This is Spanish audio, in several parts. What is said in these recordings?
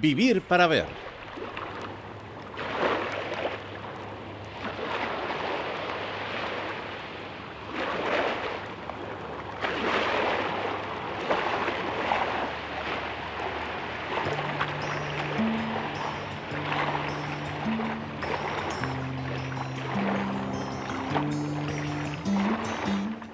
Vivir para ver.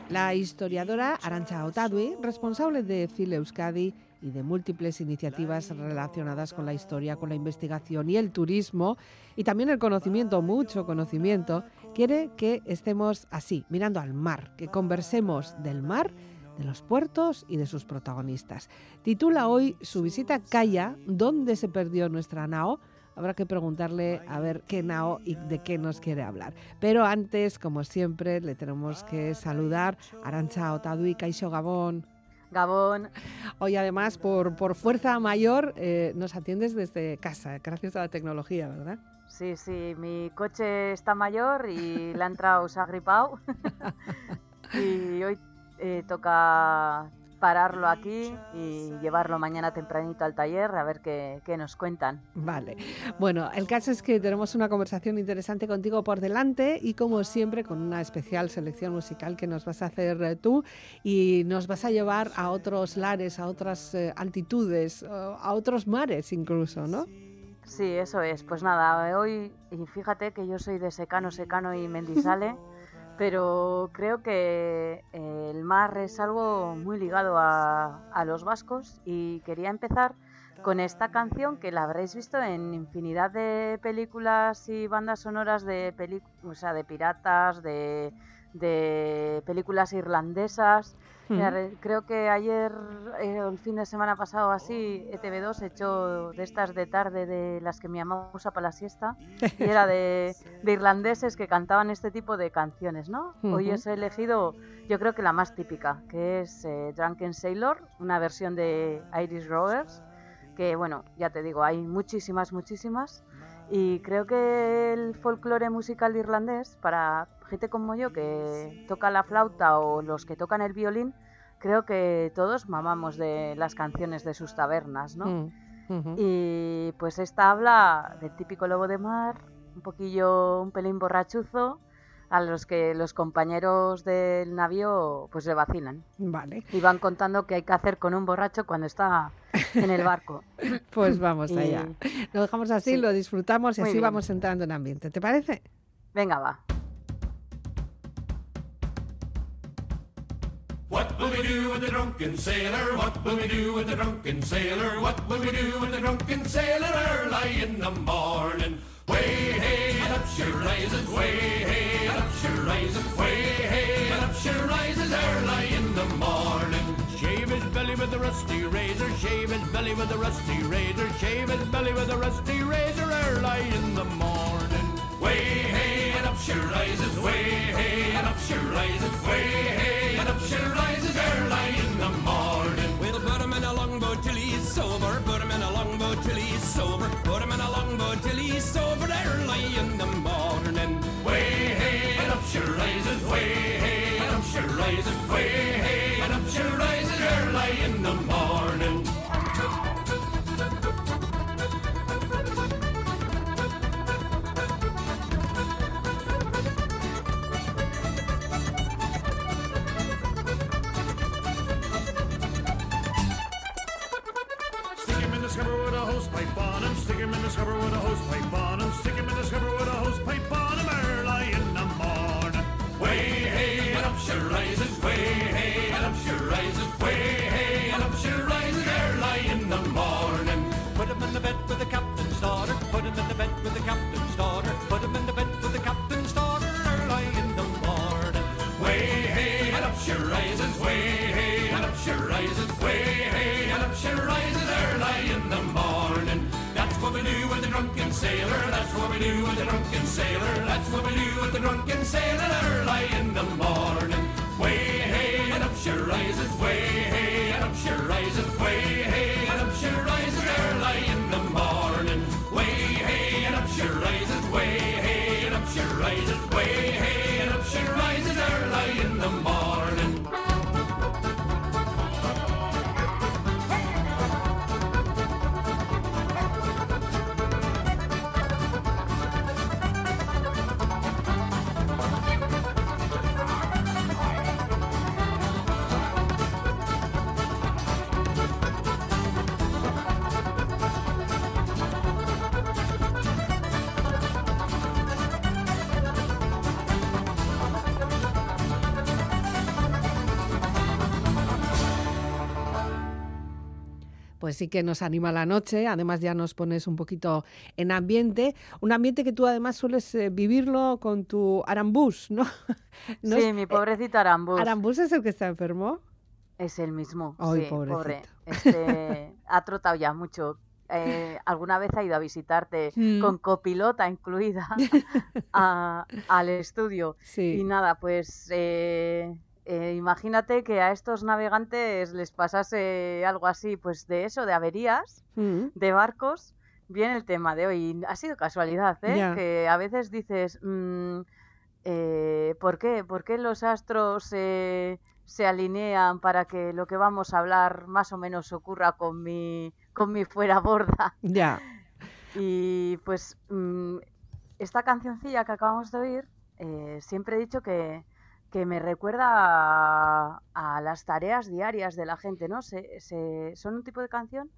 La historiadora Arancha Otadui, responsable de FIL Euskadi y de múltiples iniciativas relacionadas con la historia, con la investigación y el turismo, y también el conocimiento, mucho conocimiento, quiere que estemos así, mirando al mar, que conversemos del mar, de los puertos y de sus protagonistas. Titula hoy su visita a Calla, ¿Dónde se perdió nuestra nao? Habrá que preguntarle a ver qué nao y de qué nos quiere hablar. Pero antes, como siempre, le tenemos que saludar a Arancha Otadui, Caixo Gabón. Gabón. Hoy además, por, por fuerza mayor, eh, nos atiendes desde casa, gracias a la tecnología, ¿verdad? Sí, sí, mi coche está mayor y le ha entrado, se ha gripado. y hoy eh, toca pararlo aquí y llevarlo mañana tempranito al taller a ver qué, qué, nos cuentan. Vale. Bueno, el caso es que tenemos una conversación interesante contigo por delante y como siempre con una especial selección musical que nos vas a hacer eh, tú y nos vas a llevar a otros lares, a otras eh, altitudes, a otros mares incluso, ¿no? Sí, eso es. Pues nada, hoy, y fíjate que yo soy de secano, secano y mendizale. pero creo que eh, el mar es algo muy ligado a, los vascos y quería empezar con esta canción que la habréis visto en infinidad de películas y bandas sonoras de, o sea, de piratas, de, de películas irlandesas. Mm. Creo que ayer, eh, el fin de semana pasado así, ETV2 echó de estas de tarde de las que mi mamá usa para la siesta, y era de, de irlandeses que cantaban este tipo de canciones, ¿no? Hoy os he elegido, yo creo que la más típica, que es eh, Drunken Sailor, una versión de Iris Rovers, que bueno, ya te digo, hay muchísimas, muchísimas, y creo que el folclore musical irlandés, para gente como yo que toca la flauta o los que tocan el violín, creo que todos mamamos de las canciones de sus tabernas, ¿no? Mm, uh -huh. Y pues esta habla del típico lobo de mar, un poquillo, un pelín borrachuzo, a los que los compañeros del navío pues le vacilan. Vale. Y van contando qué hay que hacer con un borracho cuando está en el barco. pues vamos allá. Lo dejamos así, sí. lo disfrutamos y Muy así bien. vamos entrando en ambiente. ¿Te parece? Venga, va. Do with the drunken sailor? What will we do with the drunken sailor? What will we do with the drunken sailor early in the morning? Way hey up she rises, way hey up she rises, way hey up she rises early in the morning. Shave his belly with a rusty razor, shave his belly with a rusty razor, shave his belly with a rusty razor early in the morning. Way hey rises, way hey and up she rises, way hey and up she rises early in the morning. We'll put him in a longboat till he's sober, put him in a longboat till he's sober, put him in a longboat till he's sober early in the morning. Way hey and up she rises, way hey and up she rises, way hey and up she rises early in the morning. Way hey and up she rises, way hey and up she rises early in the morning. That's what we do with the drunken sailor. That's what we do with the drunken sailor. That's what we do with the drunken sailor early in the morning. Way hey and up she rises, way pues sí que nos anima la noche, además ya nos pones un poquito en ambiente, un ambiente que tú además sueles eh, vivirlo con tu Arambús, ¿no? ¿No sí, es- mi eh, pobrecito Arambús. ¿Arambús es el que está enfermo? Es el mismo. Ay, sí, pobre. pobrecito. Este, ha trotado ya mucho. Eh, alguna vez ha ido a visitarte Mm. con copilota incluida a- al estudio. Y Sí. nada, pues eh, eh, imagínate que a estos navegantes les pasase algo así, pues de eso, de averías Mm, de barcos, viene el tema de hoy. Ha sido casualidad, ¿eh? Que a veces dices, mm, eh, ¿por qué? ¿Por qué los astros eh, se alinean para que lo que vamos a hablar más o menos ocurra con mi, con mi fuera borda? Ya. Y pues mm, esta cancioncilla que acabamos de oír, eh, siempre he dicho que, que me recuerda a, a las tareas diarias de la gente, ¿no? Se, se- son un tipo de canción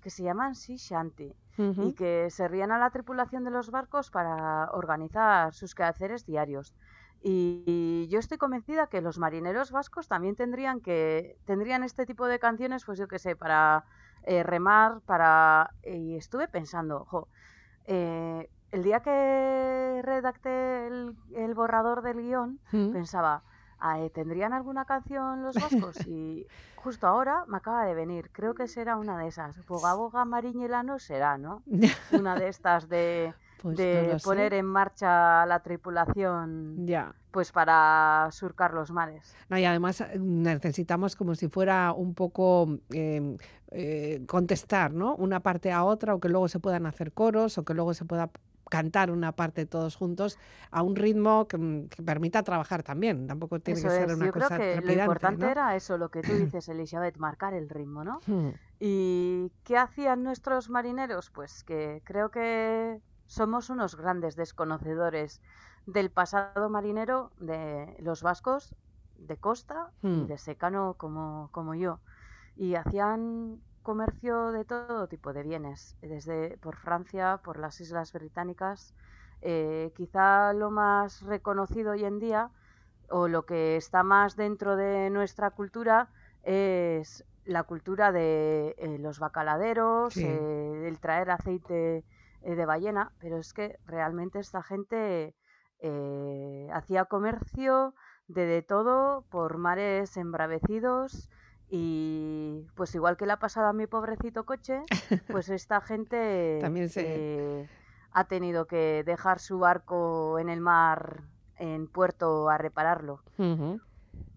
que se llaman sea shanty Ujú. y que servían a la tripulación de los barcos para organizar sus quehaceres diarios. Y, y yo estoy convencida que los marineros vascos también tendrían que tendrían este tipo de canciones, pues yo qué sé, para eh, remar, para y estuve pensando, jo, eh, el día que redacté el, el borrador del guion, Mm. pensaba, "Ah, eh, ¿tendrían alguna canción los vascos? Y justo ahora me acaba de venir, creo que será una de esas. Boga Boga Mariñela no será, ¿no? Una de estas de, Pues de no lo sé. poner en marcha la tripulación Ya. pues para surcar los mares. No, y además eh, necesitamos como si fuera un poco eh, eh, contestar, ¿no? Una parte a otra, o que luego se puedan hacer coros, o que luego se pueda cantar una parte todos juntos a un ritmo que, mm, que permita trabajar también. Tampoco tiene Eso que ser es, una yo creo cosa que lo importante ¿no? era eso, lo que tú dices, Elizabeth, marcar el ritmo, ¿no? Mm, ¿Y qué hacían nuestros marineros? Pues que creo que somos unos grandes desconocedores del pasado marinero de los vascos de costa y Hmm. de secano como, como yo. Y hacían comercio de todo tipo de bienes, desde por Francia, por las Islas Británicas. Eh, quizá lo más reconocido hoy en día, o lo que está más dentro de nuestra cultura, es la cultura de eh, los bacaladeros, Sí. eh, el traer aceite de ballena, pero es que realmente esta gente hacía comercio de de todo por mares embravecidos y pues igual que le ha pasado a mi pobrecito coche, pues esta gente También se- eh, ha tenido que dejar su barco en el mar en puerto a repararlo.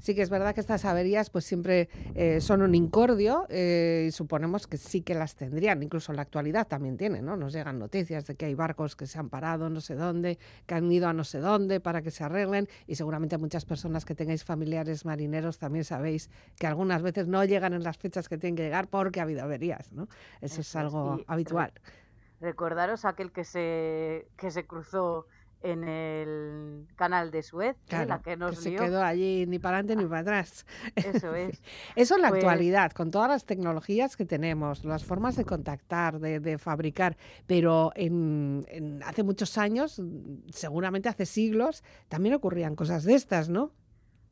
Sí que es verdad que estas averías pues siempre eh, son un incordio eh, y suponemos que sí que las tendrían, incluso en la actualidad también tienen, ¿no? Nos llegan noticias de que hay barcos que se han parado no sé dónde, que han ido a no sé dónde para que se arreglen y seguramente muchas personas que tengáis familiares marineros también sabéis que algunas veces no llegan en las fechas que tienen que llegar porque ha habido averías, ¿no? Eso es Eso es, algo habitual. Recordaros aquel que se, que se cruzó en el canal de Suez, ¿eh? Claro, la que nos se lió. quedó allí ni para adelante ni para atrás. Eso es. Eso en la Pues- actualidad, con todas las tecnologías que tenemos, las formas de contactar, de, de fabricar, pero en, en- hace muchos años, seguramente hace siglos, también ocurrían cosas de estas, ¿no?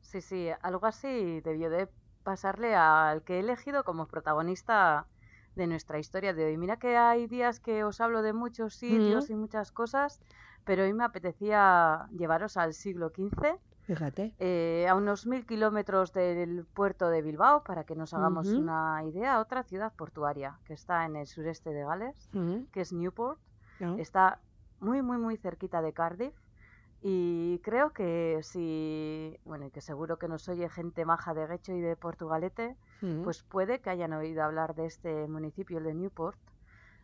Sí, sí, algo así debió de pasarle al que he elegido como protagonista de nuestra historia de hoy. Mira que hay días que os hablo de muchos sitios y muchas cosas, pero hoy me apetecía llevaros al siglo XV, Fíjate. eh, a unos mil kilómetros del puerto de Bilbao, para que nos hagamos una idea, otra ciudad portuaria que está en el sureste de Gales, Ujú, que es Newport. ¿no? Está muy, muy, muy cerquita de Cardiff. Y creo que si, bueno, y que seguro que nos oye gente maja de Guecho y de Portugalete, Ujú. pues puede que hayan oído hablar de este municipio, el de Newport,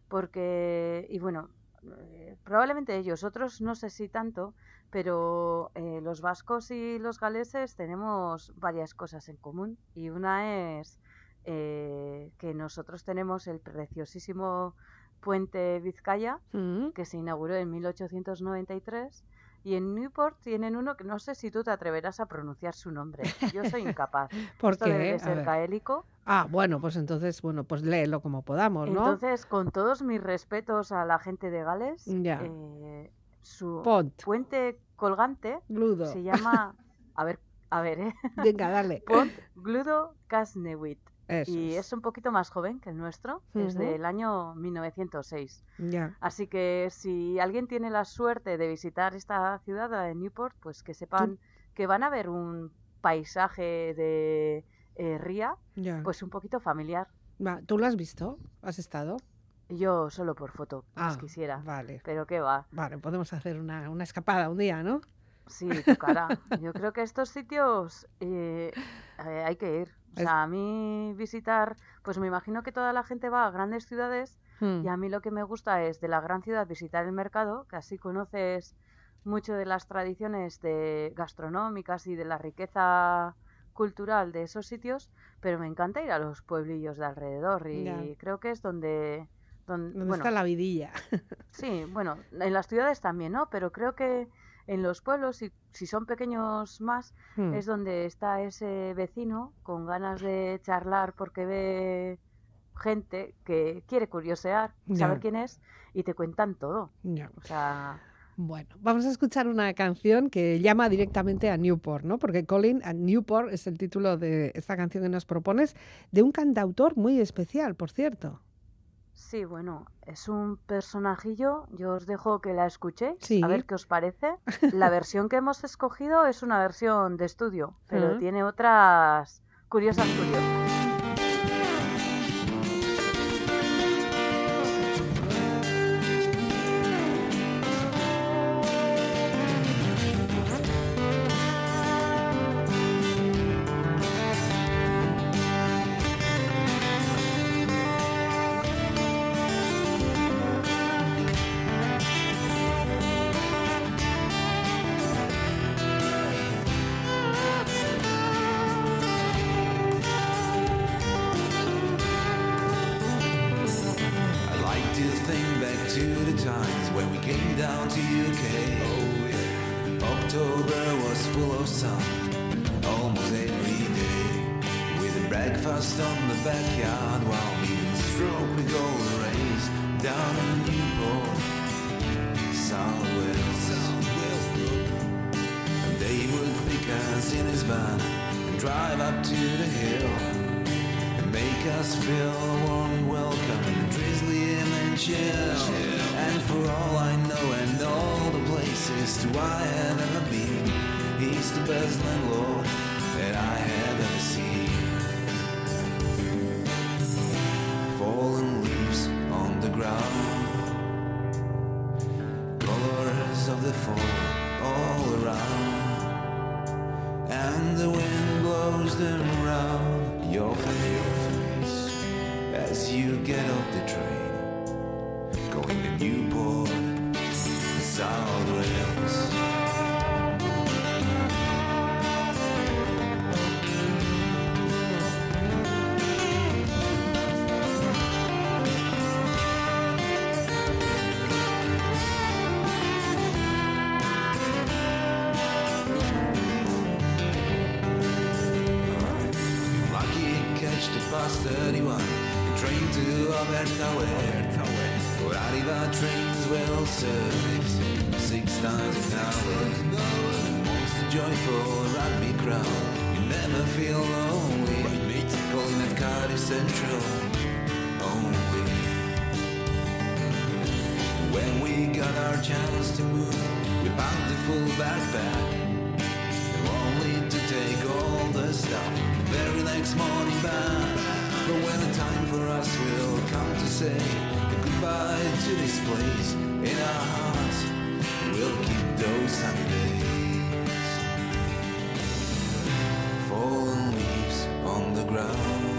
porque, y bueno, eh, probablemente ellos, otros no sé si tanto, pero eh, los vascos y los galeses tenemos varias cosas en común. Y una es eh, que nosotros tenemos el preciosísimo puente Vizcaya, Ujú. que se inauguró en 1893. Y en Newport tienen uno que no sé si tú te atreverás a pronunciar su nombre. Yo soy incapaz. ¿Por debe qué? de A ser gaélico. Ah, bueno, pues entonces, bueno, pues léelo como podamos, ¿no? Entonces, con todos mis respetos a la gente de Gales, Ya. eh, su Pont, puente colgante gludo. se llama, a ver, a ver, ¿eh? Venga, dale. Pont Gludo Casnewit. Eso y es. es un poquito más joven que el nuestro, es Ujú. del año 1906. Ya. Así que si alguien tiene la suerte de visitar esta ciudad, la de Newport, pues que sepan que van a ver un paisaje de eh, ría, pues un poquito familiar. ¿Tú lo has visto? ¿Has estado? Yo solo por foto, más Ah, quisiera. Vale. Pero qué va, Vale, podemos hacer una, una escapada un día, ¿no? sí, tocará. Yo creo que estos sitios eh, eh, hay que ir. O sea, a mí visitar, pues me imagino que toda la gente va a grandes ciudades Hmm. Y a mí lo que me gusta es de la gran ciudad visitar el mercado, que así conoces mucho de las tradiciones de gastronómicas y de la riqueza cultural de esos sitios, pero me encanta ir a los pueblillos de alrededor y creo que es donde, donde, ¿Dónde bueno, está la vidilla? sí, bueno, en las ciudades también, ¿no? Pero creo que en los pueblos, si, si son pequeños más, Hmm. es donde está ese vecino con ganas de charlar porque ve gente que quiere curiosear, saber quién es y te cuentan todo. Ya. O sea, Bueno, vamos a escuchar una canción que llama directamente a Newport, ¿no? Porque Colin a Newport es el título de esta canción que nos propones, de un cantautor muy especial, por cierto. Sí, bueno, es un personajillo. Yo os dejo que la escuchéis, Sí. a ver qué os parece. La versión que hemos escogido es una versión de estudio, pero tiene otras curiosas curiosas. To the times when we came down to UK. Oh yeah. October was full of sun, almost every day. With a breakfast on the backyard while we go the race down in Newport, South Wales. And they would pick us in his van and drive up to the hill and make us feel warm welcome and chill. And for all I know and all the places to I have ever been, he's the best landlord times an hour Amongst the joyful rugby crowd You never feel lonely Calling at Cardiff Central Only When we got our chance to move We packed the full backpack only to take all the stuff very next morning back. But when the time for us will come to say goodbye to this place in our hearts, we'll keep those sunny days. Fallen leaves on the ground,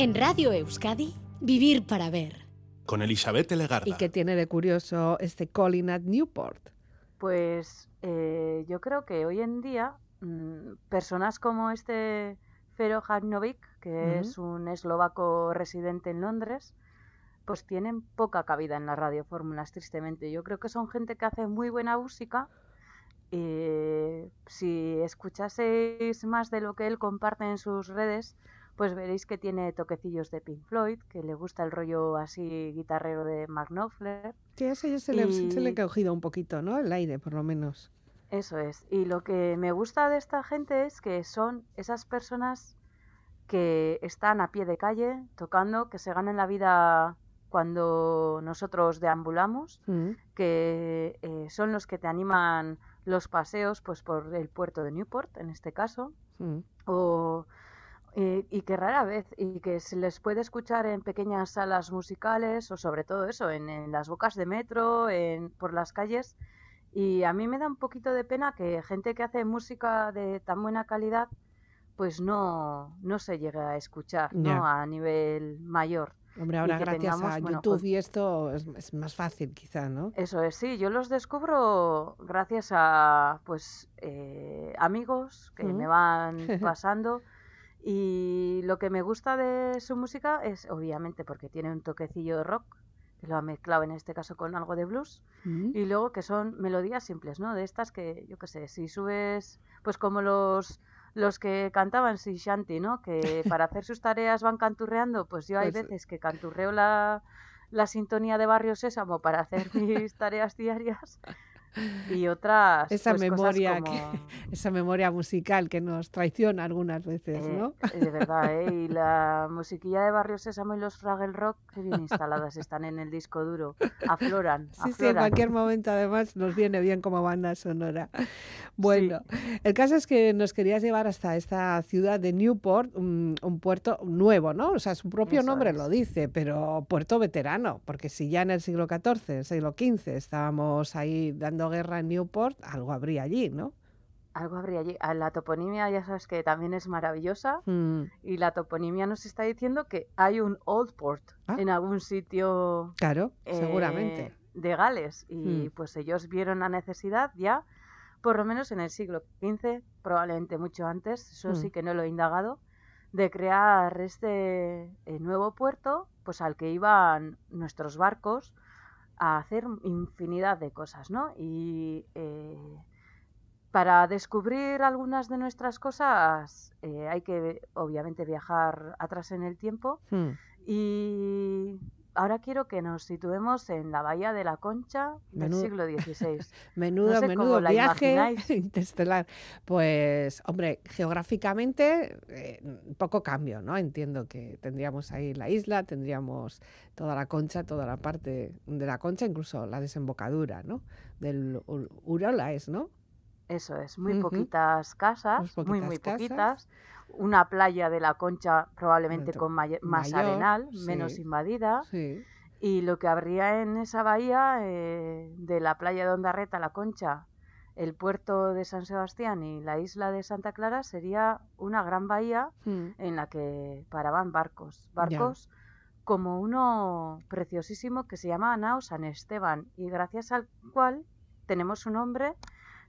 En Radio Euskadi, Vivir para Ver. Con Elizabeth Legarda. ¿Y qué tiene de curioso este Calling at Newport? Pues eh, yo creo que hoy en día mm, personas como este Fero Hajnovic, que es un eslovaco residente en Londres, pues tienen poca cabida en las radiofórmulas, tristemente. Yo creo que son gente que hace muy buena música. Y si escuchaseis más de lo que él comparte en sus redes, pues veréis que tiene toquecillos de Pink Floyd, que le gusta el rollo así guitarrero de Mark Knopfler. Sí, eso ya se, le, se le ha cogido un poquito, ¿no? El aire, por lo menos. Eso es. Y lo que me gusta de esta gente es que son esas personas que están a pie de calle tocando, que se ganan la vida cuando nosotros deambulamos, Mm. que eh, son los que te animan los paseos pues por el puerto de Newport, en este caso, Mm. o, y, que rara vez, y que se les puede escuchar en pequeñas salas musicales o sobre todo eso, en, en las bocas de metro, en, por las calles. Y a mí me da un poquito de pena que gente que hace música de tan buena calidad pues no, no se llegue a escuchar ¿no? Ya. a nivel mayor. Hombre, ahora gracias tengamos, a bueno, YouTube pues- y esto es, es más fácil, quizá, ¿no? Eso es, sí, yo los descubro gracias a pues eh, amigos que me Mm. van pasando y lo que me gusta de su música es obviamente porque tiene un toquecillo de rock, que lo ha mezclado en este caso con algo de blues, Mm. y luego que son melodías simples, ¿no? De estas que, yo qué sé, si subes, pues como los los que cantaban Si Shanti, ¿no? Que para hacer sus tareas van canturreando, pues yo hay Pues- veces que canturreo la, la sintonía de Barrio Sésamo para hacer mis tareas diarias y otras Esa pues, cosas memoria como- que- Esa memoria musical que nos traiciona algunas veces, eh, ¿no? de verdad, ¿eh? Y la musiquilla de Barrio Sésamo y los Fraggle Rock, que bien instaladas están en el disco duro. Afloran, Sí, sí, en afloran. cualquier momento además nos viene bien como banda sonora. Bueno, el caso es que nos querías llevar hasta esta ciudad de Newport, un, un puerto nuevo, ¿no? O sea, su propio Eso nombre es. lo dice, pero puerto veterano, porque si ya en el siglo XIV, siglo XV estábamos ahí dando guerra en Newport, algo habría allí, ¿no? Algo habría allí. Ah, La toponimia ya sabes que también es maravillosa Mm, y la toponimia nos está diciendo que hay un Old Port Ah. en algún sitio claro, eh, seguramente. de Gales y Mm. pues ellos vieron la necesidad ya, por lo menos en el siglo XV, probablemente mucho antes, eso Mm. sí que no lo he indagado, de crear este eh, nuevo puerto pues al que iban nuestros barcos a hacer infinidad de cosas, ¿no? Y eh, para descubrir algunas de nuestras cosas eh, hay que obviamente viajar atrás en el tiempo Mm, y ahora quiero que nos situemos en la Bahía de la Concha del Menudo- siglo XVI. Menudo, sé menudo viaje imagináis. interestelar. Pues, hombre, geográficamente eh, poco cambio, ¿no? Entiendo que tendríamos ahí la isla, tendríamos toda la concha, toda la parte de la concha, incluso la desembocadura, ¿no? Del Urola es, ¿no? Eso es, muy poquitas casas, Muy muy, poquitas muy casas. poquitas. Una playa de la Concha probablemente Dentro- con más mayor, arenal, menos invadida. Sí. Y lo que habría en esa bahía, eh, de la playa de Ondarreta, la Concha, el puerto de San Sebastián y la isla de Santa Clara, sería una gran bahía Mm, en la que paraban barcos. Barcos como uno preciosísimo que se llama Nao San Esteban y gracias al cual tenemos su nombre,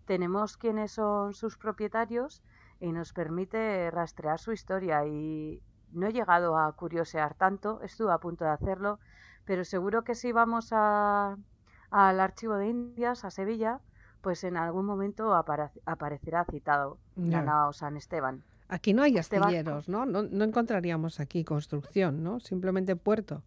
tenemos quiénes son sus propietarios y nos permite rastrear su historia y no he llegado a curiosear tanto, estuve a punto de hacerlo, pero seguro que si vamos a, al archivo de Indias, a Sevilla, pues en algún momento apare- aparecerá citado nao San Esteban. Aquí no hay astilleros, ¿no? ¿no? No encontraríamos aquí construcción, ¿no? Simplemente puerto.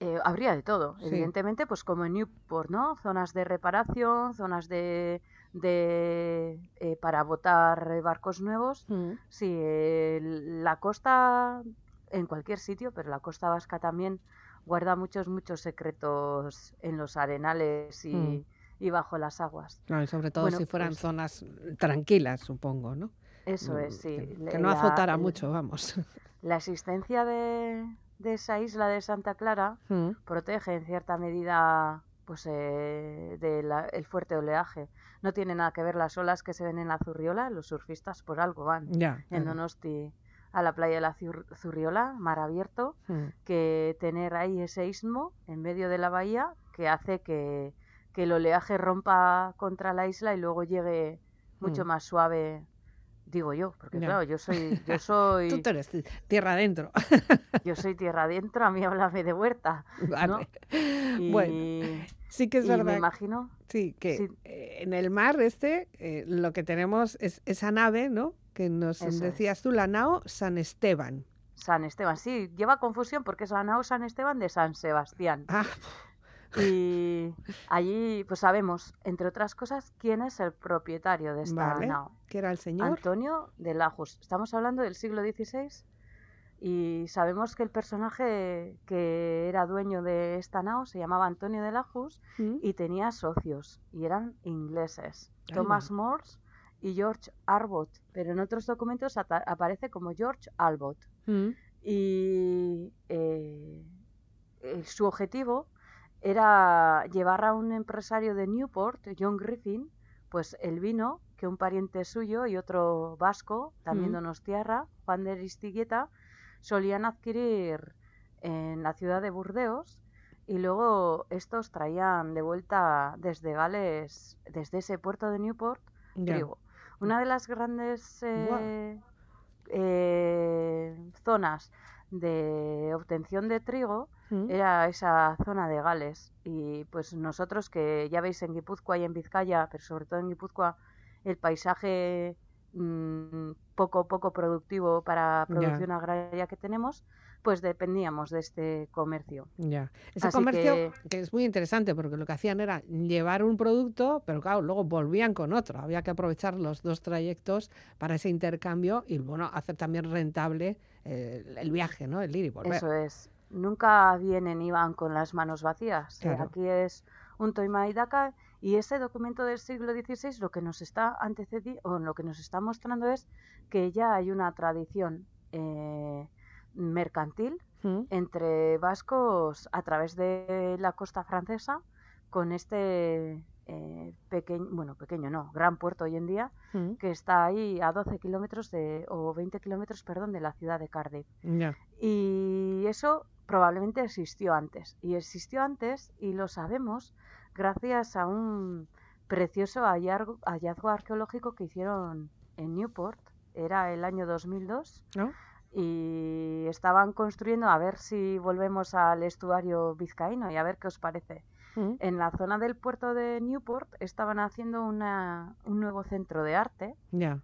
Eh, habría de todo, Sí. evidentemente, pues como en Newport, ¿no? Zonas de reparación, zonas de, de eh, para botar barcos nuevos. Mm, Sí, eh, la costa, en cualquier sitio, pero la costa vasca también guarda muchos, muchos secretos en los arenales y, Mm. y bajo las aguas. y sobre todo Bueno, si fueran pues- zonas tranquilas, supongo, ¿no? Eso Mm, es, sí. Que, Le- que no la- azotara mucho, vamos. La existencia de, de esa isla de Santa Clara Mm, protege en cierta medida pues eh, del fuerte oleaje. No tiene nada que ver las olas que se ven en la Zurriola, los surfistas por algo van en. Donosti a la playa de la Zur- Zurriola, mar abierto, Mm. que tener ahí ese istmo en medio de la bahía que hace que, que el oleaje rompa contra la isla y luego llegue mucho Mm. más suave, digo yo, porque claro, yo soy, yo soy, Tú te eres ti- tierra adentro. yo soy tierra adentro, a mí háblame de huerta, Vale. y, Bueno, sí que es y me verdad. imagino, Sí, que Sí. en el mar este eh, lo que tenemos es esa nave, ¿no? Que nos Eso es. decías tú, la nao San Esteban. San Esteban, sí, lleva confusión porque es la nao San Esteban de San Sebastián. Ah, Y allí, pues sabemos, entre otras cosas, quién es el propietario de esta vale. nao. Que era el señor. Antonio de Lajos. Estamos hablando del siglo XVI y sabemos que el personaje que era dueño de esta nao se llamaba Antonio de Lajos Mm, y tenía socios y eran ingleses. Thomas Morse y George Arbot, pero en otros documentos aparece como George Albot. mm, Y eh, eh, su objetivo era llevar a un empresario de Newport, John Griffin, pues el vino que un pariente suyo y otro vasco, también Mm. donostiarra, Juan de Aristigueta, solían adquirir en la ciudad de Burdeos y luego estos traían de vuelta desde Gales, desde ese puerto de Newport, trigo. Una de las grandes eh, eh, zonas de obtención de trigo Mm, era esa zona de Gales. Y pues nosotros que ya veis en Guipúzcoa y en Vizcaya, pero sobre todo en Guipúzcoa, el paisaje mm, poco poco productivo para producción agraria que tenemos, pues dependíamos de este comercio. Ya. Ese Así comercio que- que... es muy interesante porque lo que hacían era llevar un producto, pero claro, luego volvían con otro. Había que aprovechar los dos trayectos para ese intercambio y bueno, hacer también rentable eh, el viaje, ¿no? El ir y volver. Eso es. Nunca vienen y van con las manos vacías. Eh. Aquí es un toima y daca y ese documento del siglo XVI lo que nos está antecediendo o lo que nos está mostrando es que ya hay una tradición eh, mercantil Mm, entre vascos a través de la costa francesa con este eh, pequeño, bueno, pequeño no, gran puerto hoy en día mm, que está ahí a 12 kilómetros de, o 20 kilómetros, perdón, de la ciudad de Cardiff. Y eso probablemente existió antes. Y existió antes y lo sabemos gracias a un precioso hallazgo, hallazgo arqueológico que hicieron en Newport. Era el año 2002 ¿No? y estaban construyendo, a ver si volvemos al estuario vizcaíno y a ver qué os parece. Mm, En la zona del puerto de Newport estaban haciendo una, un nuevo centro de arte Ya.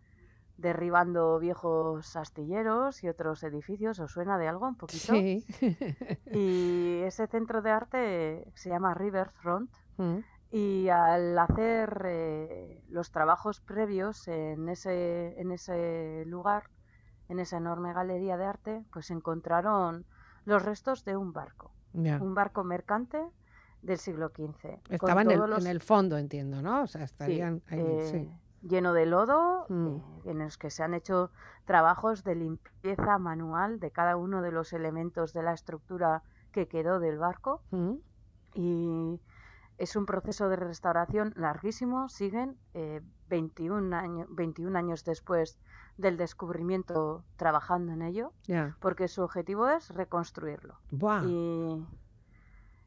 derribando viejos astilleros y otros edificios. ¿Os suena de algo un poquito? Sí. Y ese centro de arte se llama Riverfront. Mm, Y al hacer eh, los trabajos previos en ese, en ese lugar, en esa enorme galería de arte, pues encontraron los restos de un barco, un barco mercante del siglo XV. Estaba en el, todos los- en el fondo, entiendo, ¿no? O sea, Sí, estarían ahí, eh, sí. lleno de lodo, Mm. eh, en los que se han hecho trabajos de limpieza manual de cada uno de los elementos de la estructura que quedó del barco Mm, y es un proceso de restauración larguísimo, siguen eh, 21, años, 21 años después del descubrimiento trabajando en ello, porque su objetivo es reconstruirlo. Buah. Y,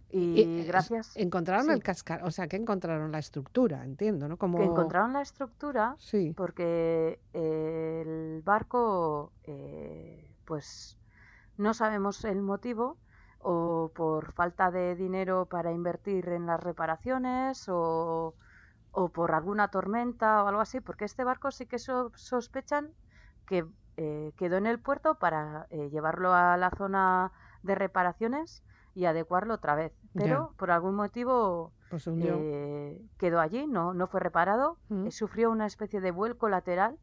y Y, eh, gracias Encontraron sí. el cascar, o sea, que encontraron la estructura, entiendo, ¿no? Como... que encontraron la estructura Sí. porque eh, el barco, eh, pues no sabemos el motivo, o por falta de dinero para invertir en las reparaciones, o, o por alguna tormenta o algo así, porque este barco sí que so- sospechan que eh, quedó en el puerto para eh, llevarlo a la zona de reparaciones y adecuarlo otra vez. Pero por algún motivo Pues eh, quedó allí, no, no fue reparado, Mm. eh, sufrió una especie de vuelco lateral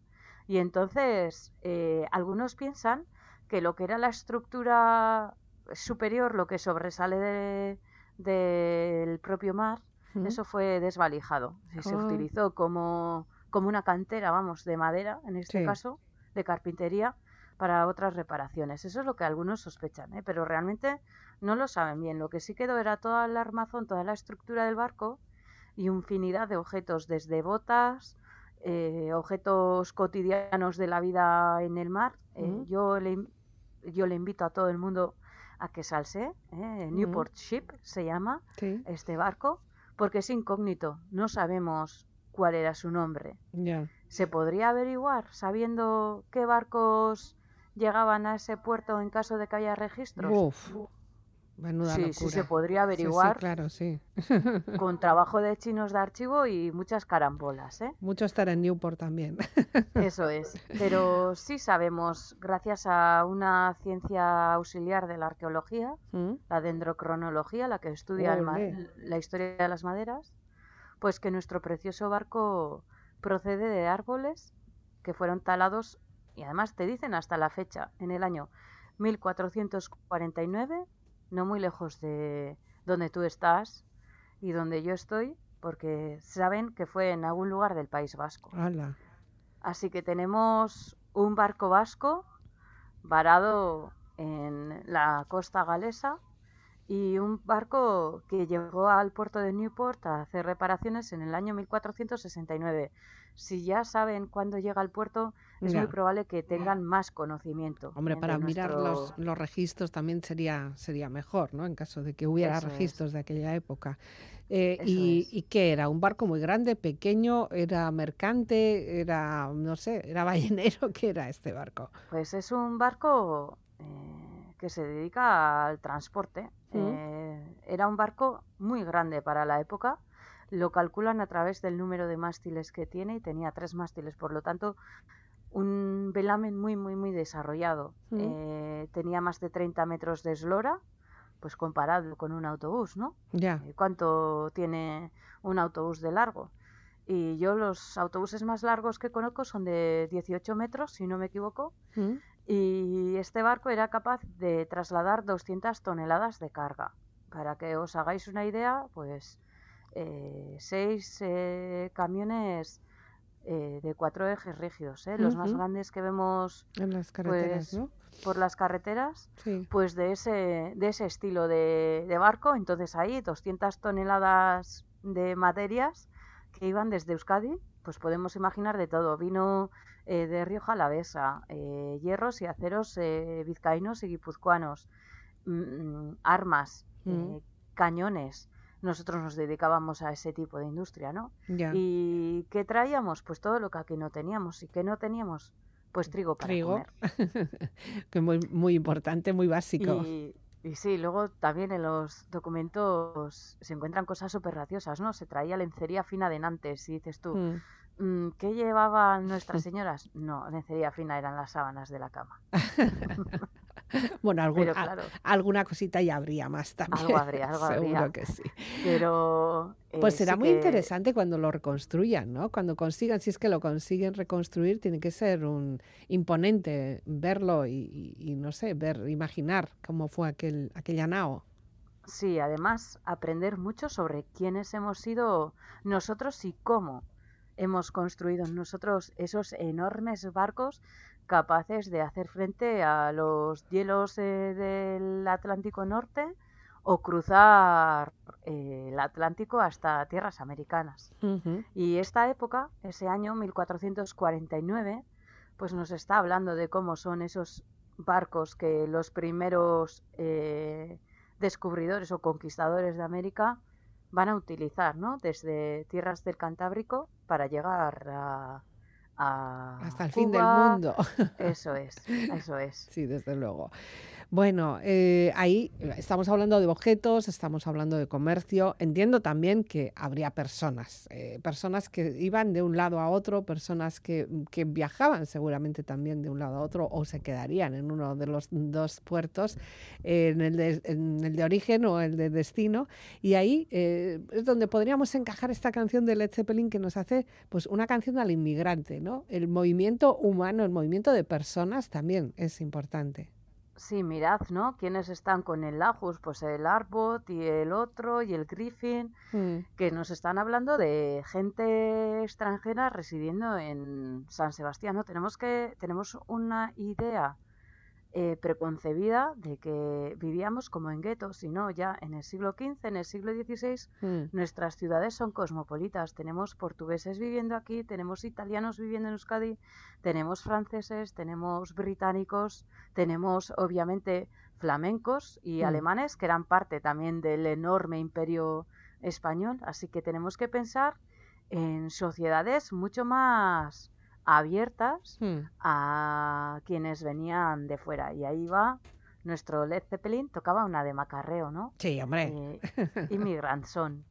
y entonces eh, algunos piensan que lo que era la estructura superior, lo que sobresale de- del propio mar, Mm, eso fue desvalijado. y Se utilizó como, como una cantera, vamos, de madera, en este Sí. caso, de carpintería, para otras reparaciones. Eso es lo que algunos sospechan, ¿eh? pero realmente no lo saben bien. Lo que sí quedó era toda el armazón, toda la estructura del barco y infinidad de objetos, desde botas, eh, objetos cotidianos de la vida en el mar. Eh, yo, le, yo le invito a todo el mundo a que salse. ¿eh? Newport Ship se llama Sí, este barco, porque es incógnito, no sabemos cuál era su nombre. ¿Se podría averiguar sabiendo qué barcos llegaban a ese puerto en caso de que haya registros? Uf, menuda sí, locura. sí se podría Sí, sí, averiguar claro, sí. con trabajo de chinos de archivo y muchas carambolas, ¿eh? Mucho estar en Newport también. Eso es. Pero sí sabemos, gracias a una ciencia auxiliar de la arqueología, ¿Mm? la dendrocronología, la que estudia el la historia de las maderas, pues que nuestro precioso barco procede de árboles que fueron talados y además te dicen hasta la fecha, en el año 1449, no muy lejos de donde tú estás y donde yo estoy, porque saben que fue en algún lugar del País Vasco. Así que tenemos un barco vasco varado en la costa galesa y un barco que llegó al puerto de Newport a hacer reparaciones en el año 1469. Si ya saben cuándo llega al puerto, es Ya. muy probable que tengan más conocimiento. Hombre, para mirar los, los registros también sería, sería mejor, ¿no? En caso de que hubiera Eso es. registros de aquella época. Eh, y. ¿Y qué era? ¿Un barco muy grande, pequeño? ¿Era mercante? ¿Era, no sé, era ballenero? ¿Qué era este barco? Pues es un barco eh, que se dedica al transporte. Mm. Eh, era un barco muy grande para la época. Lo calculan a través del número de mástiles que tiene y tenía tres mástiles, por lo tanto, un velamen muy, muy, muy desarrollado. Mm. Eh, tenía más de 30 metros de eslora, pues comparado con un autobús, ¿no? Ya. Eh, ¿Cuánto tiene un autobús de largo? Y yo los autobuses más largos que conozco son de 18 metros, si no me equivoco, ¿Mm? y este barco era capaz de trasladar 200 toneladas de carga. Para que os hagáis una idea, pues eh, seis eh, camiones eh, de cuatro ejes rígidos, ¿eh? los más grandes que vemos En las carreteras, Pues, ¿no? por las carreteras, Sí. pues de ese, de ese estilo de, de barco. Entonces ahí 200 toneladas de materias que iban desde Euskadi, pues podemos imaginar de todo. Vino eh, de Rioja Alavesa, eh, hierros y aceros eh, vizcaínos y guipuzcoanos, mm, armas, Mm. cañones. Nosotros nos dedicábamos a ese tipo de industria, ¿no? ¿Y qué traíamos? Pues todo lo que aquí no teníamos. ¿Y qué no teníamos? Pues trigo para Trigo. comer. que muy, muy importante, muy básico. Y, y sí, luego también en los documentos se encuentran cosas súper graciosas, ¿no? Se traía lencería fina de Nantes y dices tú, Mm. "Mm, ¿qué llevaban nuestras señoras? No, lencería fina eran las sábanas de la cama. Bueno, a- alguna cosita ya habría más también. algo habría, algo Seguro habría. que sí. Pero... Pues eh, será sí muy que- interesante cuando lo reconstruyan, ¿no? Cuando consigan, si es que lo consiguen reconstruir, tiene que ser un imponente verlo y, y- y no sé, ver, imaginar cómo fue aquel, aquella nao. Sí, además aprender mucho sobre quiénes hemos sido nosotros y cómo hemos construido nosotros esos enormes barcos capaces de hacer frente a los hielos eh, del Atlántico Norte o cruzar eh, el Atlántico hasta tierras americanas. Y esta época, ese año 1449, pues nos está hablando de cómo son esos barcos que los primeros eh, descubridores o conquistadores de América van a utilizar, ¿no? Desde tierras del Cantábrico para llegar a, a Hasta el fin del mundo. Eso es, eso es. Sí, desde luego. Bueno, eh, ahí estamos hablando de objetos, estamos hablando de comercio. Entiendo también que habría personas, eh, personas que iban de un lado a otro, personas que, que viajaban seguramente también de un lado a otro o se quedarían en uno de los dos puertos, eh, en, el de, en el de origen o el de destino. Y ahí eh, es donde podríamos encajar esta canción de Led Zeppelin que nos hace pues una canción al inmigrante, ¿no? El movimiento humano, el movimiento de personas también es importante. Sí, mirad, ¿no? ¿Quiénes están con el Lajus? Pues el Arbot y el otro y el Griffin, Mm, que nos están hablando de gente extranjera residiendo en San Sebastián, ¿no? Tenemos que tenemos una idea eh, preconcebida de que vivíamos como en guetos, y no, ya en el siglo XV, en el siglo XVI, Mm. nuestras ciudades son cosmopolitas. Tenemos portugueses viviendo aquí, tenemos italianos viviendo en Euskadi, tenemos franceses, tenemos británicos, tenemos obviamente flamencos y Mm. alemanes que eran parte también del enorme imperio español. Así que tenemos que pensar en sociedades mucho más abiertas Mm. a quienes venían de fuera. Y ahí va nuestro Led Zeppelin, tocaba una de macarreo, ¿no? Sí, hombre. Eh, Immigrant Son.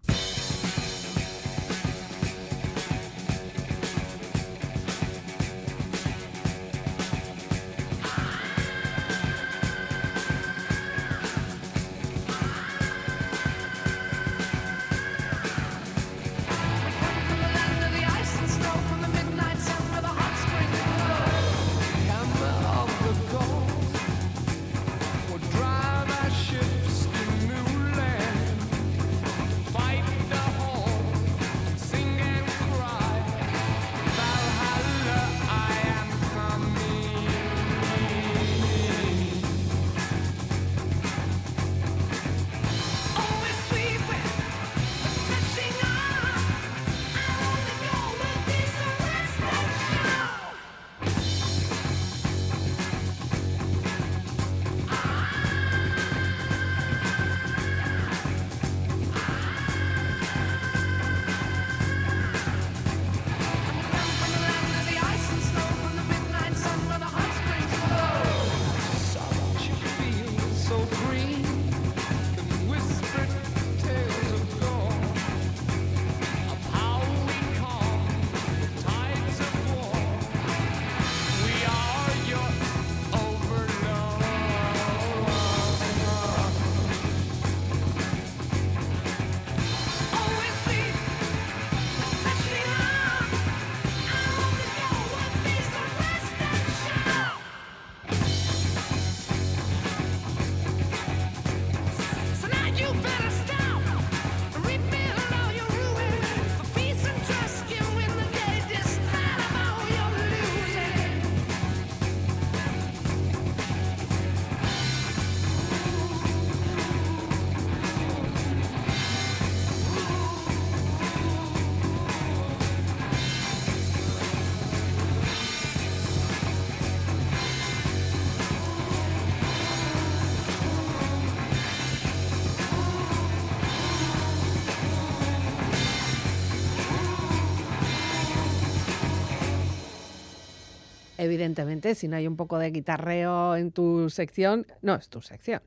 Evidentemente, si no hay un poco de guitarreo en tu sección, no es tu sección.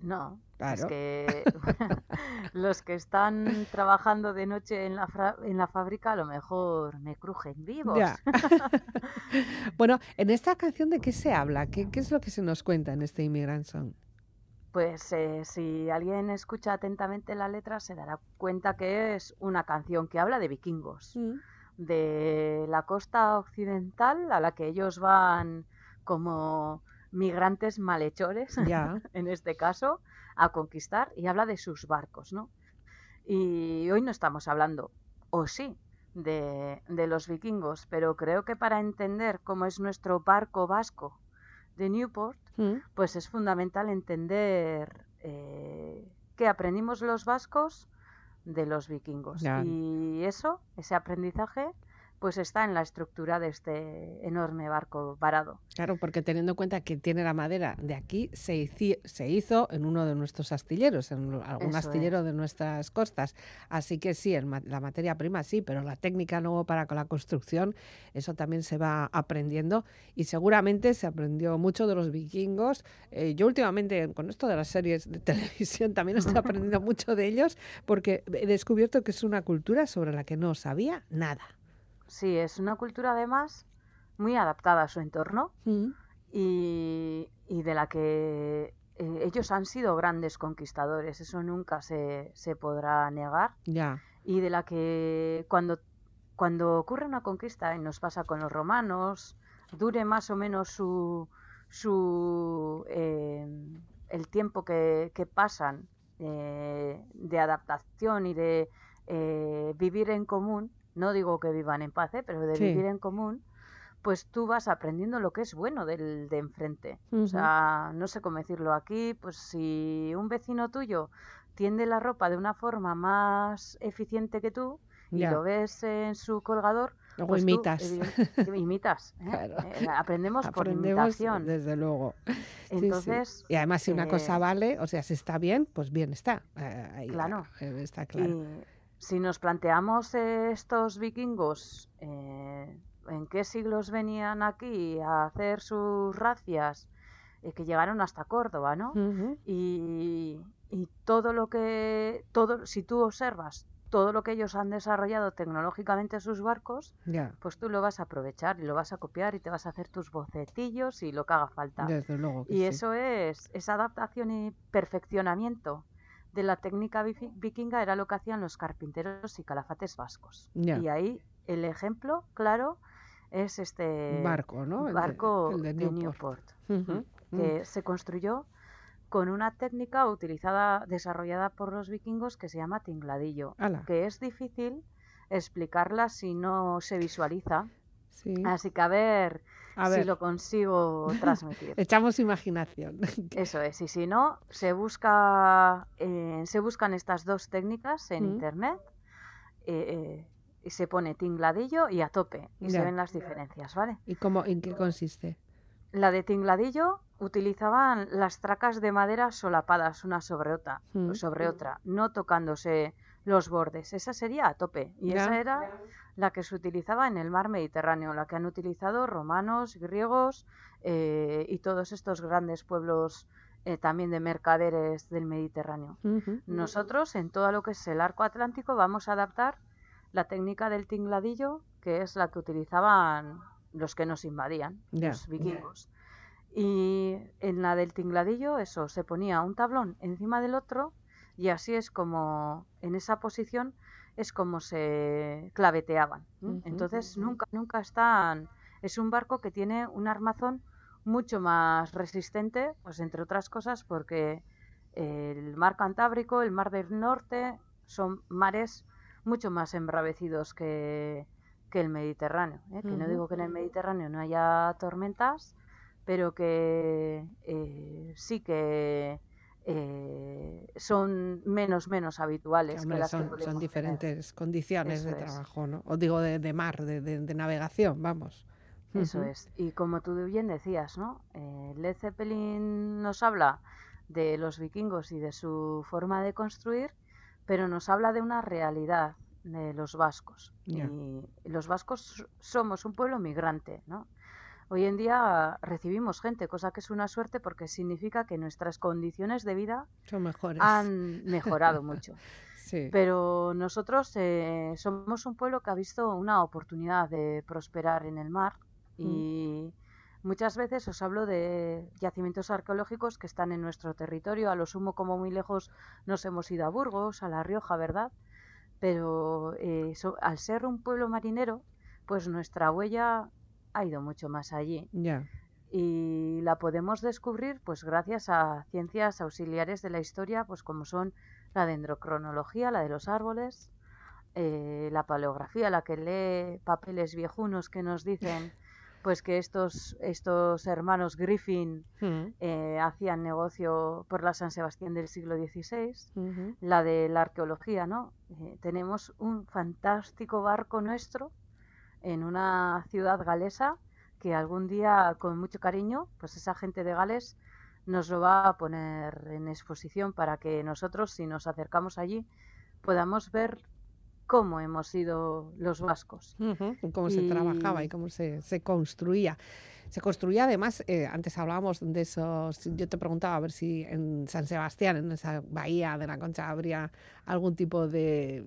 No, Claro. es que los que están trabajando de noche en la, fra- en la fábrica a lo mejor me crujen vivos. Ya. bueno, en esta canción, ¿de qué se habla? ¿Qué, qué es lo que se nos cuenta en este Immigrant Song? Pues eh, si alguien escucha atentamente la letra se dará cuenta que es una canción que habla de vikingos, Mm. De la costa occidental a la que ellos van como migrantes malhechores, en este caso, a conquistar y habla de sus barcos, ¿no? Y hoy no estamos hablando, o sí, de, de los vikingos, pero creo que para entender cómo es nuestro barco vasco de Newport, Mm. pues es fundamental entender eh, que aprendimos los vascos de los vikingos. Ya. Y eso, ese aprendizaje, pues está en la estructura de este enorme barco varado. Claro, porque teniendo en cuenta que tiene la madera de aquí, se, hici- se hizo en uno de nuestros astilleros, en algún Eso astillero de nuestras costas. Así que sí, el la materia prima sí, pero la técnica luego para con la construcción, eso también se va aprendiendo y seguramente se aprendió mucho de los vikingos. Eh, yo últimamente, con esto de las series de televisión, también estoy aprendiendo mucho de ellos porque he descubierto que es una cultura sobre la que no sabía nada. Sí, es una cultura además muy adaptada a su entorno y, y de la que eh, ellos han sido grandes conquistadores, eso nunca se, se podrá negar. Ya. y de la que cuando, cuando ocurre una conquista, y nos pasa con los romanos, dure más o menos su, su eh, el tiempo que, que pasan eh, de adaptación y de eh, vivir en común, no digo que vivan en paz, ¿eh? pero de Sí. vivir en común, pues tú vas aprendiendo lo que es bueno del de enfrente. O sea, no sé cómo decirlo aquí, pues si un vecino tuyo tiende la ropa de una forma más eficiente que tú y Ya. lo ves en su colgador, Luego pues imitas. imitas. ¿eh? Claro. Eh, aprendemos por imitación. desde luego. Sí, sí. Entonces, Y además, si una cosa vale, o sea, si está bien, pues bien está. Ahí, Claro. está claro. Y si nos planteamos eh, estos vikingos, eh, ¿en qué siglos venían aquí a hacer sus racias? Eh, que llegaron hasta Córdoba, ¿no? Y, y todo lo que, todo, si tú observas todo lo que ellos han desarrollado tecnológicamente sus barcos, pues tú lo vas a aprovechar y lo vas a copiar y te vas a hacer tus bocetillos y lo que haga falta. desde luego. que Y sí. eso es, esa adaptación y perfeccionamiento de la técnica vikinga era lo que hacían los carpinteros y calafates vascos. Y ahí el ejemplo claro es este barco, ¿no? El de- barco el de de Newport. Newport, Ujú, que se construyó con una técnica utilizada, desarrollada por los vikingos que se llama tingladillo, Ala. que es difícil explicarla si no se visualiza. Sí. Así que a ver, A si lo consigo transmitir. echamos imaginación. Eso es, y si no, se busca, eh, se buscan estas dos técnicas en Mm. internet eh, eh, y se pone tingladillo y a tope y se ven las diferencias, ¿vale? ¿Y cómo, en qué consiste? La de tingladillo utilizaban las tracas de madera solapadas una sobre otra, Mm. sobre otra, no tocándose los bordes. Esa sería a tope y Ya. esa era la que se utilizaba en el mar Mediterráneo, la que han utilizado romanos, griegos eh, y todos estos grandes pueblos eh, también de mercaderes del Mediterráneo. Nosotros en todo lo que es el arco atlántico vamos a adaptar la técnica del tingladillo, que es la que utilizaban los que nos invadían, Ya. los vikingos. Y en la del tingladillo, eso, se ponía un tablón encima del otro y así es como, en esa posición, es como se claveteaban. Entonces nunca, nunca están... Es un barco que tiene un armazón mucho más resistente, pues entre otras cosas porque el mar Cantábrico, el mar del Norte, son mares mucho más embravecidos que, que el Mediterráneo. ¿eh? Que no digo que en el Mediterráneo no haya tormentas, pero que eh, sí que eh, son menos menos habituales. que Hombre, las que son, podemos son tener. diferentes condiciones Eso de es. trabajo, ¿no? O digo, de, de mar, de, de- de navegación, vamos. Eso es. Y como tú bien decías, ¿no? Eh, Led Zeppelin nos habla de los vikingos y de su forma de construir, pero nos habla de una realidad de los vascos. Y los vascos somos un pueblo migrante, ¿no? Hoy en día recibimos gente, cosa que es una suerte porque significa que nuestras condiciones de vida Son mejores. han mejorado mucho. Sí. Pero nosotros eh, somos un pueblo que ha visto una oportunidad de prosperar en el mar y muchas veces os hablo de yacimientos arqueológicos que están en nuestro territorio. A lo sumo, como muy lejos, nos hemos ido a Burgos, a La Rioja, ¿verdad? Pero eh, so- al ser un pueblo marinero, pues nuestra huella ha ido mucho más allí y la podemos descubrir pues gracias a ciencias auxiliares de la historia pues como son la dendrocronología, la de los árboles, eh, la paleografía, la que lee papeles viejunos que nos dicen pues que estos, estos hermanos Griffin Mm, eh, hacían negocio por la San Sebastián del siglo XVI, ujú. la de la arqueología, ¿no? Eh, tenemos un fantástico barco nuestro en una ciudad galesa que algún día, con mucho cariño, pues esa gente de Gales nos lo va a poner en exposición para que nosotros, si nos acercamos allí, podamos ver cómo hemos sido los vascos. Y cómo se trabajaba y Y- cómo se, se construía. Se construía además, eh, antes hablábamos de esos, yo te preguntaba a ver si en San Sebastián, en esa bahía de la Concha, habría algún tipo de,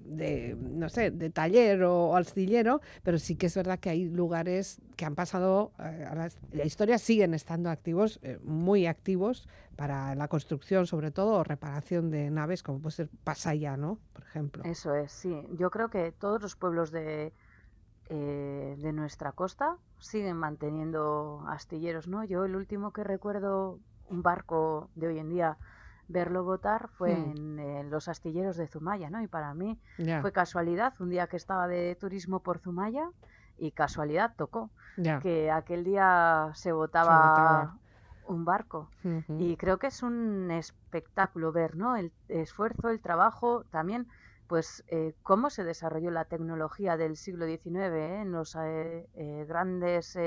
no sé, de taller o, o astillero, pero sí que es verdad que hay lugares que han pasado, eh, la historia siguen estando activos, eh, muy activos para la construcción sobre todo o reparación de naves, como puede ser Pasaya, ¿no? Por ejemplo. Eso es, sí. Yo creo que todos los pueblos de, eh, de nuestra costa siguen manteniendo astilleros, ¿no? Yo el último que recuerdo un barco de hoy en día verlo botar fue Hmm. en, eh, los astilleros de Zumaya, ¿no? Y para mí fue casualidad, un día que estaba de turismo por Zumaya y casualidad tocó que aquel día se votaba, un barco. Y creo que es un espectáculo ver, ¿no? El esfuerzo, el trabajo, también, pues, eh, cómo se desarrolló la tecnología del siglo XIX ¿eh? en los eh, eh, grandes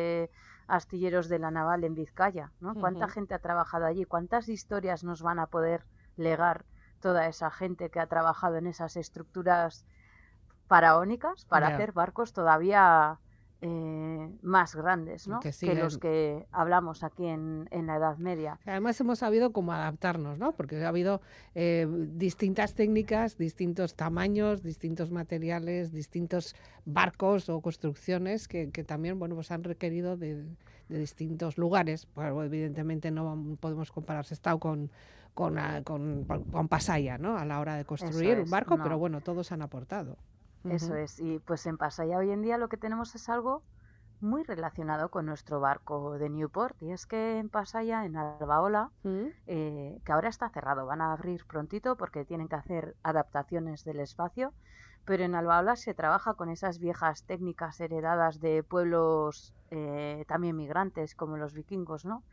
astilleros de la naval en Vizcaya, ¿no? ¿Cuánta gente ha trabajado allí? ¿Cuántas historias nos van a poder legar toda esa gente que ha trabajado en esas estructuras faraónicas para hacer barcos todavía eh, más grandes, ¿no? Que que los que hablamos aquí en, en la Edad Media. Además hemos sabido cómo adaptarnos, ¿no? Porque ha habido eh, distintas técnicas, distintos tamaños, distintos materiales, distintos barcos o construcciones que, que también, bueno, pues han requerido de, de distintos lugares. Bueno, evidentemente no podemos comparar Sestao con con, ah, con, con Pasaya, ¿no? A la hora de construir un es, barco, no. pero bueno, todos han aportado. Eso es. Y pues en Pasaya hoy en día lo que tenemos es algo muy relacionado con nuestro barco de Newport. Y es que en Pasaya, en Albaola, Mm, eh, que ahora está cerrado, van a abrir prontito porque tienen que hacer adaptaciones del espacio. Pero en Albaola se trabaja con esas viejas técnicas heredadas de pueblos eh, también migrantes, como los vikingos, ¿no?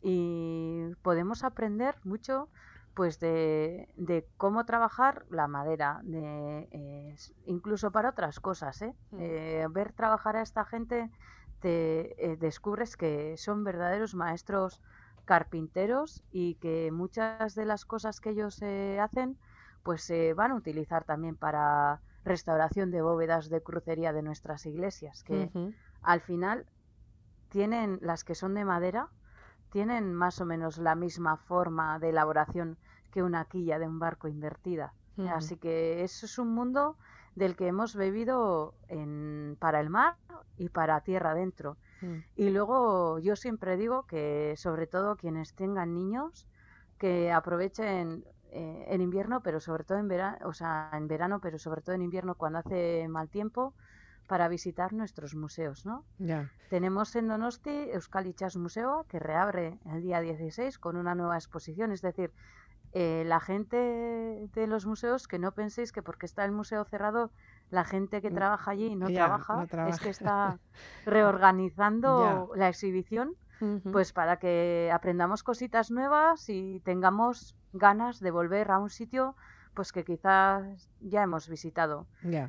Y podemos aprender mucho pues de, de cómo trabajar la madera, de, eh, incluso para otras cosas, ¿eh? Mm. Eh, ver trabajar a esta gente te eh, descubres que son verdaderos maestros carpinteros y que muchas de las cosas que ellos hacen pues se van a utilizar también para restauración de bóvedas de crucería de nuestras iglesias, que al final tienen las que son de madera tienen más o menos la misma forma de elaboración que una quilla de un barco invertida. Así que eso es un mundo del que hemos bebido en, para el mar y para tierra adentro. Mm. Y luego yo siempre digo que sobre todo quienes tengan niños que aprovechen eh, en invierno, pero sobre todo en verano, o sea, en verano, pero sobre todo en invierno cuando hace mal tiempo para visitar nuestros museos, ¿no? Tenemos en Donosti Euskal Itxas Museoa, que reabre el día 16 con una nueva exposición. Es decir, eh, la gente de los museos, que no penséis que porque está el museo cerrado, la gente que Mm, trabaja allí no, trabaja, no es trabaja. que está reorganizando la exhibición pues para que aprendamos cositas nuevas y tengamos ganas de volver a un sitio pues que quizás ya hemos visitado.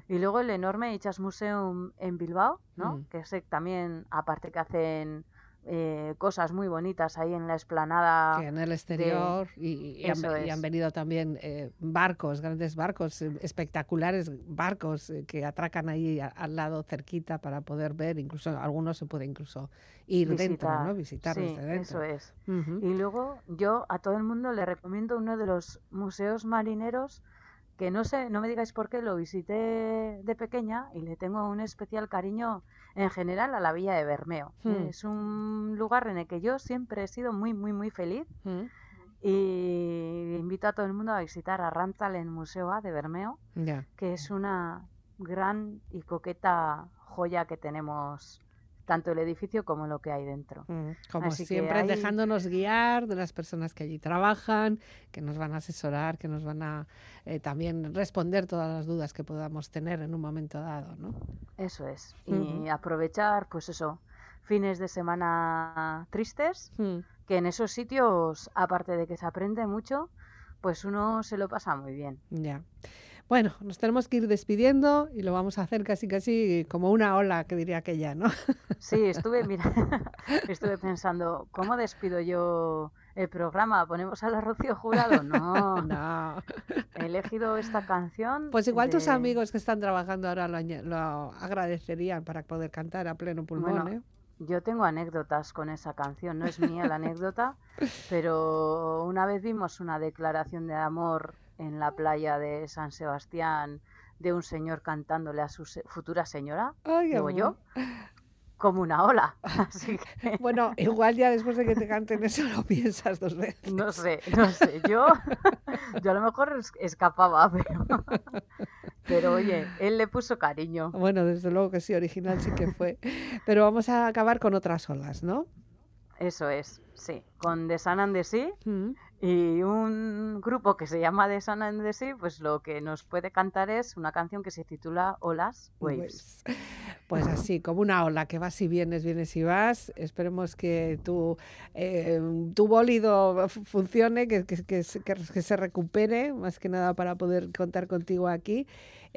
Y luego el enorme Itxas Museum en Bilbao, ¿no? Mm. Que sé también, aparte que hacen eh, cosas muy bonitas ahí en la explanada. que en el exterior y, y han, y venido también eh, barcos, grandes barcos, eh, espectaculares barcos eh, que atracan ahí a- al lado cerquita para poder ver, incluso algunos se puede incluso ir dentro. ¿no? Visitar Sí, desde dentro. eso es. Y luego yo a todo el mundo le recomiendo uno de los museos marineros que no sé, no me digáis por qué, lo visité de pequeña y le tengo un especial cariño en general a la villa de Bermeo. Hmm. Es un lugar en el que yo siempre he sido muy, muy, muy feliz Mm, y invito a todo el mundo a visitar a Ramtalen Museo A de Bermeo, que es una gran y coqueta joya que tenemos tanto el edificio como lo que hay dentro. Mm, Como Así siempre, dejándonos guiar de las personas que allí trabajan, que nos van a asesorar, que nos van a eh, también responder todas las dudas que podamos tener en un momento dado, ¿no? Eso es. Y Ujú. aprovechar, pues eso, fines de semana tristes, Mm, que en esos sitios, aparte de que se aprende mucho, pues uno se lo pasa muy bien. Ya. Bueno, nos tenemos que ir despidiendo y lo vamos a hacer casi casi como una ola, que diría aquella, ¿no? Sí, estuve, mira, estuve pensando, ¿cómo despido yo el programa? ¿Ponemos a la Rocío Jurado? No, No. he elegido esta canción. Pues igual tus amigos que están trabajando ahora lo agradecerían para poder cantar a pleno pulmón, Bueno, ¿eh? Yo tengo anécdotas con esa canción, no es mía la anécdota, pero una vez vimos una declaración de amor en la playa de San Sebastián de un señor cantándole a su se- futura señora, Ay, digo amor. yo, como una ola. Así que Bueno, igual ya después de que te canten eso lo piensas dos veces. no sé, no sé, yo, yo a lo mejor es- escapaba, pero, pero oye, él le puso cariño. Bueno, desde luego que sí, original sí que fue. Pero vamos a acabar con otras olas, ¿no? Eso es, sí, con The Sun and the Sea Mm. Y un grupo que se llama The Sun and the Sea, pues lo que nos puede cantar es una canción que se titula Olas Waves. Pues, así, como una ola que vas y vienes, vienes y vas. Esperemos que tu, eh, tu bólido fu- funcione, que, que- que- que se recupere, más que nada para poder contar contigo aquí.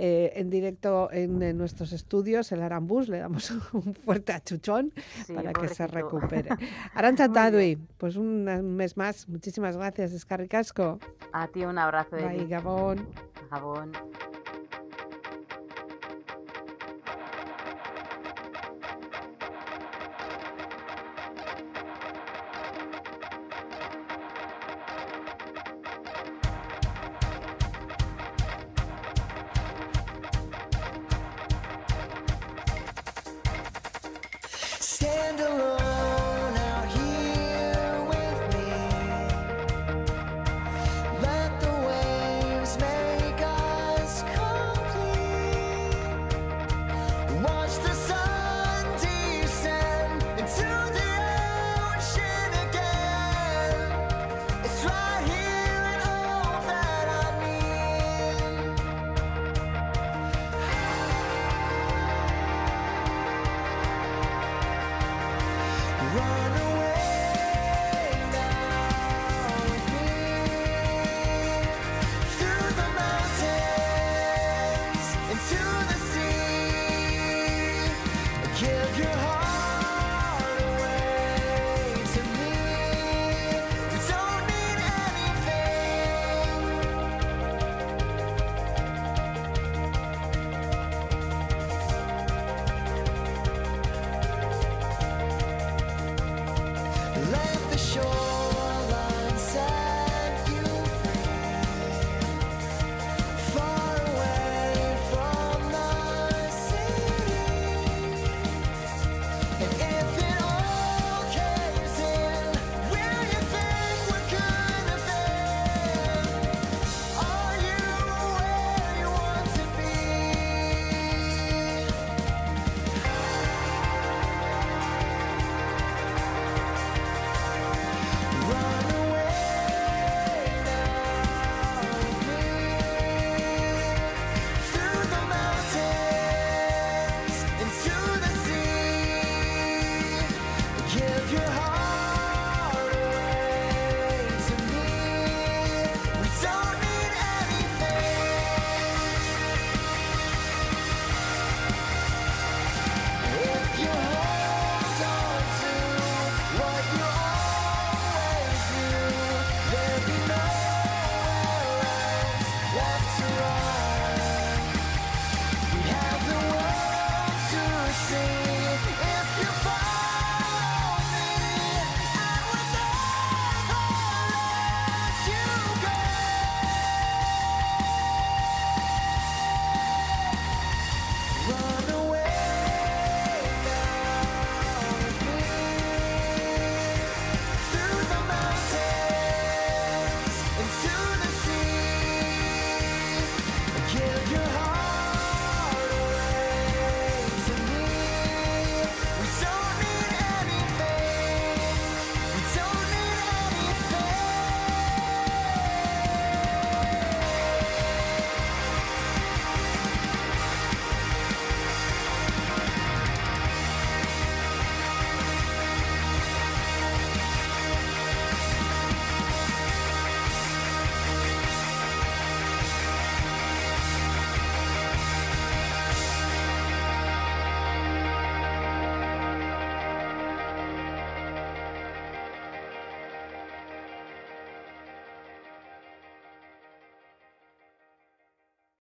Eh, en directo en, en nuestros estudios, el Arambús, le damos un fuerte achuchón Sí, para que se recupere. Arancha Tadui, pues un mes más, muchísimas gracias, Escarricasco. A ti un abrazo, Bye. Gabón. Gabón.